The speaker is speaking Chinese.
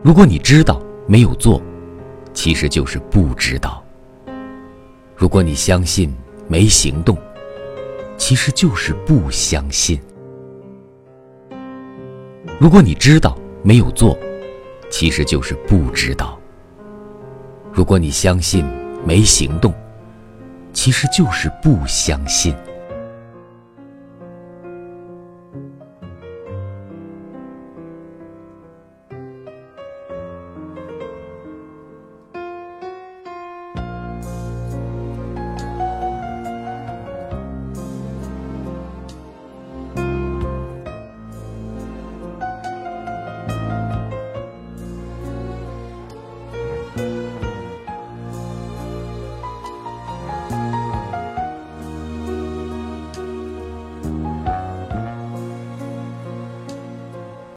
如果你知道没有做其实就是不知道。如果你相信没行动其实就是不相信。如果你知道没有做其实就是不知道。如果你相信没行动其实就是不相信。